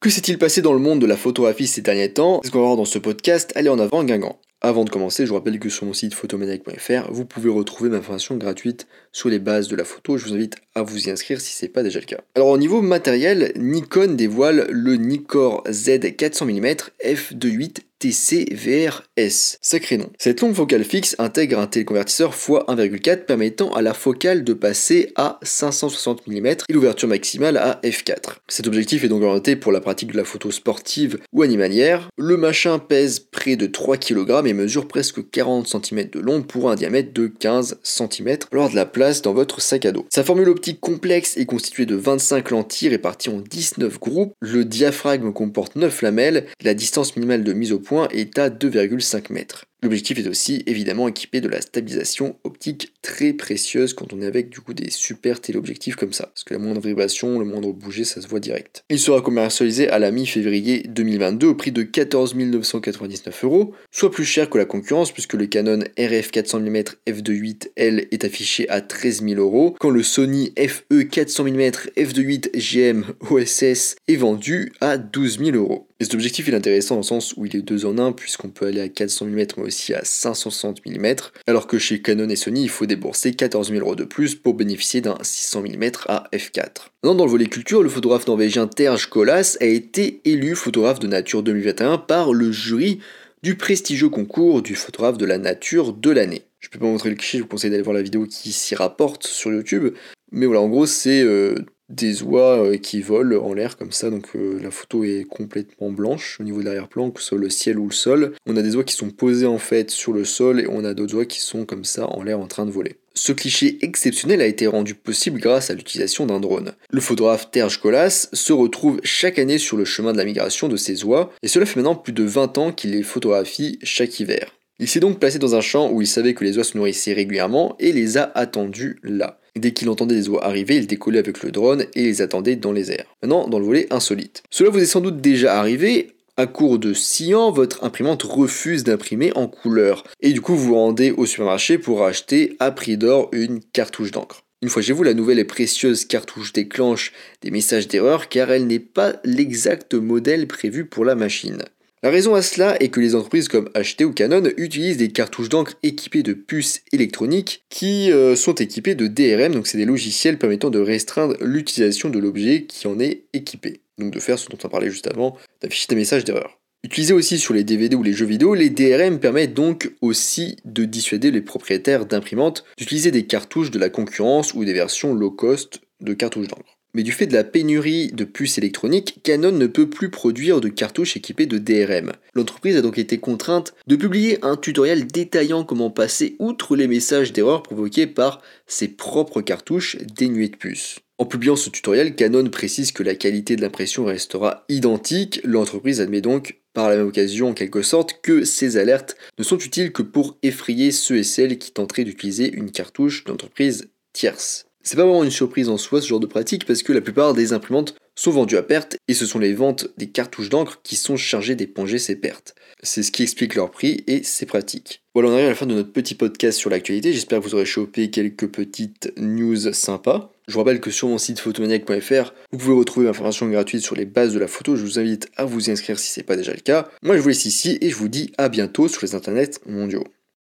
Que s'est-il passé dans le monde de la photographie ces derniers temps? Ce qu'on va voir dans ce podcast, allez en avant Guingamp. Avant de commencer, je vous rappelle que sur mon site photomaniac.fr, vous pouvez retrouver ma formation gratuite sur les bases de la photo. Je vous invite à vous y inscrire si ce n'est pas déjà le cas. Alors au niveau matériel, Nikon dévoile le Nikkor Z 400 mm f2.8 TC-VRS. Sacré nom. Cette longue focale fixe intègre un téléconvertisseur x1,4 permettant à la focale de passer à 560 mm et l'ouverture maximale à f4. Cet objectif est donc orienté pour la pratique de la photo sportive ou animalière. Le machin pèse près de 3 kg et mesure presque 40 cm de long pour un diamètre de 15 cm lors de la place dans votre sac à dos. Sa formule optique complexe est constituée de 25 lentilles réparties en 19 groupes. Le diaphragme comporte 9 lamelles. La distance minimale de mise au point est à 2,5 mètres. L'objectif est aussi évidemment équipé de la stabilisation optique très précieuse quand on est avec du coup des super téléobjectifs comme ça. Parce que la moindre vibration, le moindre bouger, ça se voit direct. Il sera commercialisé à la mi-février 2022 au prix de 14 999 euros, soit plus cher que la concurrence puisque le Canon RF 400 mm f2.8L est affiché à 13 000 euros, quand le Sony FE 400 mm f2.8 GM OSS est vendu à 12 000 euros. Et cet objectif est intéressant dans le sens où il est deux en un puisqu'on peut aller à 400 mm aussi à 560 mm, alors que chez Canon et Sony il faut débourser 14 000 euros de plus pour bénéficier d'un 600 mm à f4. dans le volet culture, le photographe norvégien Terje Kolas a été élu photographe de nature 2021 par le jury du prestigieux concours du photographe de la nature de l'année. Je peux pas montrer le cliché, je vous conseille d'aller voir la vidéo qui s'y rapporte sur YouTube. Mais voilà, en gros, c'est euh, des oies euh, qui volent en l'air comme ça, donc euh, la photo est complètement blanche au niveau de l'arrière-plan, que ce soit le ciel ou le sol. On a des oies qui sont posées en fait sur le sol et on a d'autres oies qui sont comme ça en l'air en train de voler. Ce cliché exceptionnel a été rendu possible grâce à l'utilisation d'un drone. Le photographe Terje Kolas se retrouve chaque année sur le chemin de la migration de ces oies, et cela fait maintenant plus de 20 ans qu'il les photographie chaque hiver. Il s'est donc placé dans un champ où il savait que les oies se nourrissaient régulièrement et les a attendus là. Dès qu'il entendait les oies arriver, il décollait avec le drone et les attendait dans les airs. Maintenant, dans le volet insolite. Cela vous est sans doute déjà arrivé, à court de 6 ans, votre imprimante refuse d'imprimer en couleur. Et du coup, vous vous rendez au supermarché pour acheter à prix d'or une cartouche d'encre. Une fois chez vous, la nouvelle et précieuse cartouche déclenche des messages d'erreur car elle n'est pas l'exact modèle prévu pour la machine. La raison à cela est que les entreprises comme HP ou Canon utilisent des cartouches d'encre équipées de puces électroniques qui euh, sont équipées de DRM, donc c'est des logiciels permettant de restreindre l'utilisation de l'objet qui en est équipé. Donc de faire ce dont on parlait juste avant, d'afficher des messages d'erreur. Utilisés aussi sur les DVD ou les jeux vidéo, les DRM permettent donc aussi de dissuader les propriétaires d'imprimantes d'utiliser des cartouches de la concurrence ou des versions low cost de cartouches d'encre. Mais du fait de la pénurie de puces électroniques, Canon ne peut plus produire de cartouches équipées de DRM. L'entreprise a donc été contrainte de publier un tutoriel détaillant comment passer outre les messages d'erreur provoqués par ses propres cartouches dénuées de puces. En publiant ce tutoriel, Canon précise que la qualité de l'impression restera identique. L'entreprise admet donc par la même occasion en quelque sorte que ces alertes ne sont utiles que pour effrayer ceux et celles qui tenteraient d'utiliser une cartouche d'entreprise tierce. C'est pas vraiment une surprise en soi ce genre de pratique parce que la plupart des imprimantes sont vendues à perte et ce sont les ventes des cartouches d'encre qui sont chargées d'éponger ces pertes. C'est ce qui explique leur prix et c'est pratique. Voilà, on arrive à la fin de notre petit podcast sur l'actualité. J'espère que vous aurez chopé quelques petites news sympas. Je vous rappelle que sur mon site photomaniac.fr, vous pouvez retrouver l'information gratuite sur les bases de la photo. Je vous invite à vous inscrire si ce n'est pas déjà le cas. Moi, je vous laisse ici et je vous dis à bientôt sur les internets mondiaux.